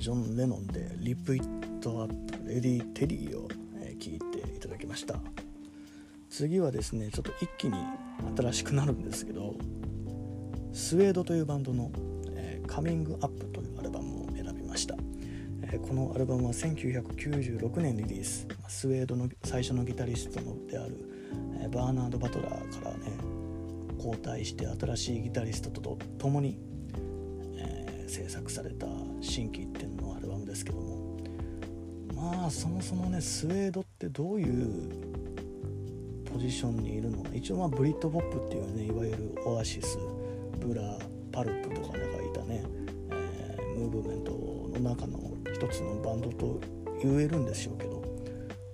ジョン・レノンで「リプ・イット・アット・レディ・テリー」を聴いていただきました。次はですねちょっと一気に新しくなるんですけどスウェードというバンドの「え、カミングアップ」というアルバムを選びました、え、このアルバムは1996年リリース。スウェードの最初のギタリストのである、え、バーナード・バトラーからね交代して新しいギタリストと共に、制作された心機一転のアルバムですけども。まあそもそもねスウェードってどういうポジションにいるの？一応まあブリットポップっていうねいわゆるオアシスブラパルプとかがいたね、えー、ムーブメントの中の一つのバンドと言えるんでしょうけど。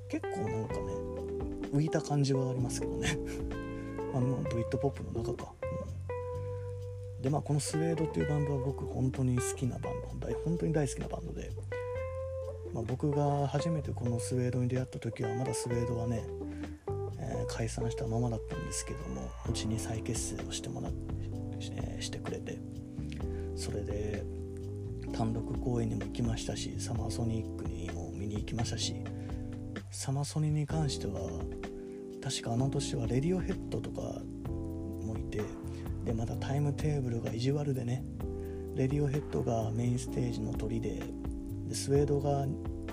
結構なんかね浮いた感じはありますけどね。あのブリットポップの中か、でまあこのスウェードっていうバンドは僕本当に好きなバンド本当に大好きなバンドで、まあ、僕が初めてこのスウェードに出会った時はまだスウェードはねえ解散したままだったんですけどもうちに再結成をしてもらって、してくれてそれで単独公演にも行きましたしサマーソニックにも見に行きましたしサマソニに関しては確かあの年はレディオヘッドとかでまたタイムテーブルが意地悪でねレディオヘッドがメインステージの鳥ででスウェードが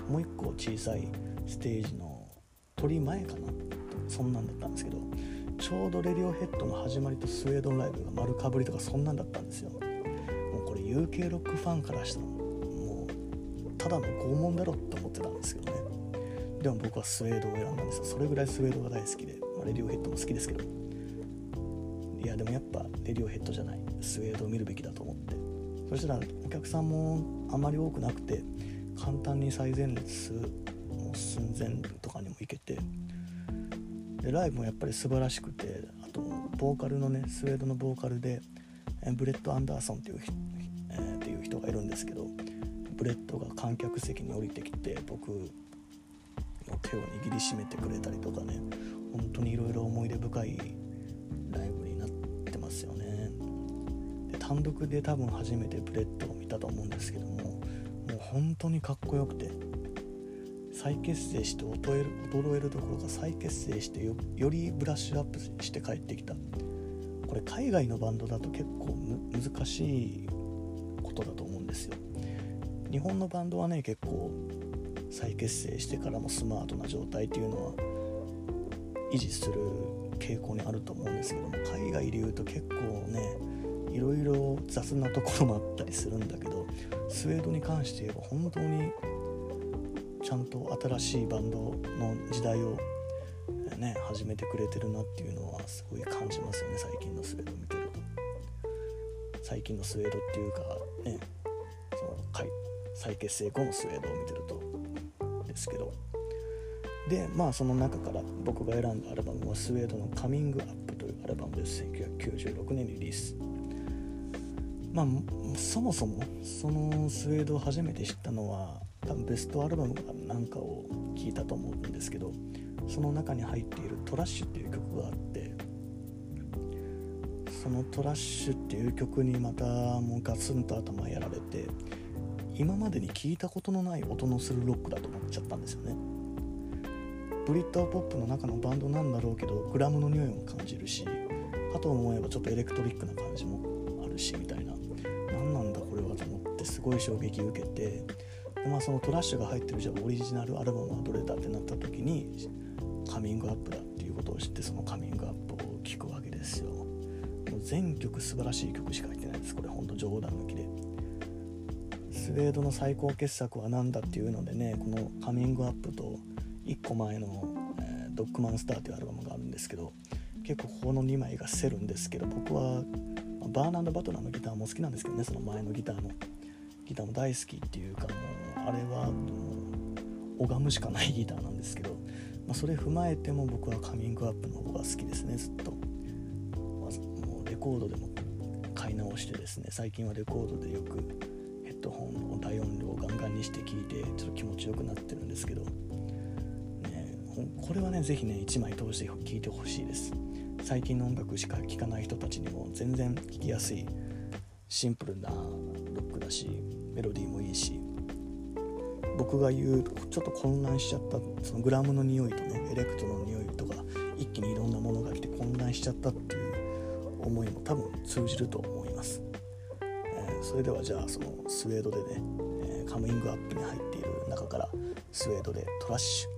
もう一個小さいステージの鳥前かな。そんなんだったんですけどちょうどレディオヘッドの始まりとスウェードンライブが丸かぶりとかそんなんだったんですよ。もうこれ UK ロックファンからしたらもうただの拷問だろって思ってたんですけどね。でも僕はスウェードを選んだんですよ。それぐらいスウェードが大好きで、まあ、レディオヘッドも好きですけど。いやでもやっぱレディオヘッドじゃないスウェードを見るべきだと思って。そしたらお客さんもあまり多くなくて簡単に最前列もう寸前とかにも行けてでライブもやっぱり素晴らしくてあとボーカルのねスウェードのボーカルでブレット・アンダーソンっていう,、えー、っていう人がいるんですけどブレットが観客席に降りてきて僕の手を握りしめてくれたりとかね本当にいろいろ思い出深いライブに単独で多分初めてブレットを見たと思うんですけどももう本当にかっこよくて再結成して衰える衰えるどころか再結成してよりブラッシュアップして帰ってきた。これ海外のバンドだと結構難しいことだと思うんですよ。日本のバンドはね結構再結成してからもスマートな状態っていうのは維持する傾向にあると思うんですけども海外でいうと結構ねいろいろ雑なところもあったりするんだけどスウェードに関して言えば本当にちゃんと新しいバンドの時代を、ね、始めてくれてるなっていうのはすごい感じますよね最近のスウェード見てると。最近のスウェードっていうかねその再結成後のスウェードを見てるとですけど。でまあその中から僕が選んだアルバムはスウェードの「カミングアップ」というアルバムです。1996年にリリース。まあそもそもそのスウェードを初めて知ったのは多分ベストアルバムかなんかを聞いたと思うんですけどその中に入っている「トラッシュ」っていう曲があってその「トラッシュ」っていう曲にまたもうガツンと頭やられて今までに聞いたことのない音のするロックだと思っちゃったんですよね。ブリッドポップの中のバンドなんだろうけどグラムの匂いも感じるしかと思えばちょっとエレクトリックな感じもあるしみたいな。なんだこれはと思ってすごい衝撃受けてでまあそのトラッシュが入ってるじゃあオリジナルアルバムはどれだってなった時にカミングアップだっていうことを知ってそのカミングアップを聴くわけですよ。もう全曲素晴らしい曲しか入ってないですこれ。ほんと冗談抜きで。スウェードの最高傑作は何だっていうのでねこのカミングアップと1個前の、えー、ドッグマンスターというアルバムがあるんですけど結構ここの2枚がせるんですけど僕はバーナンド・バトラーのギターも好きなんですけどねその前のギターの。ギターも大好きっていうかもうあれは拝むしかないギターなんですけど、まあ、それ踏まえても僕はカミングアップの方が好きですねずっと、まあ、もうレコードでも買い直してですね最近はレコードでよくヘッドホンを大音量をガンガンにして聴いてちょっと気持ちよくなってるんですけど、ね、これはね是非ね1枚通して聴いてほしいです。最近の音楽しか聴かない人たちにも全然聴きやすいシンプルなロックだしメロディーもいいし僕が言うちょっと混乱しちゃったそのグラムの匂いとねエレクトの匂いとか一気にいろんなものが来て混乱しちゃったっていう思いも多分通じると思います、えー、それではじゃあそのスウェードでね、えー、カムイングアップに入っている中からスウェードでトラッシュ。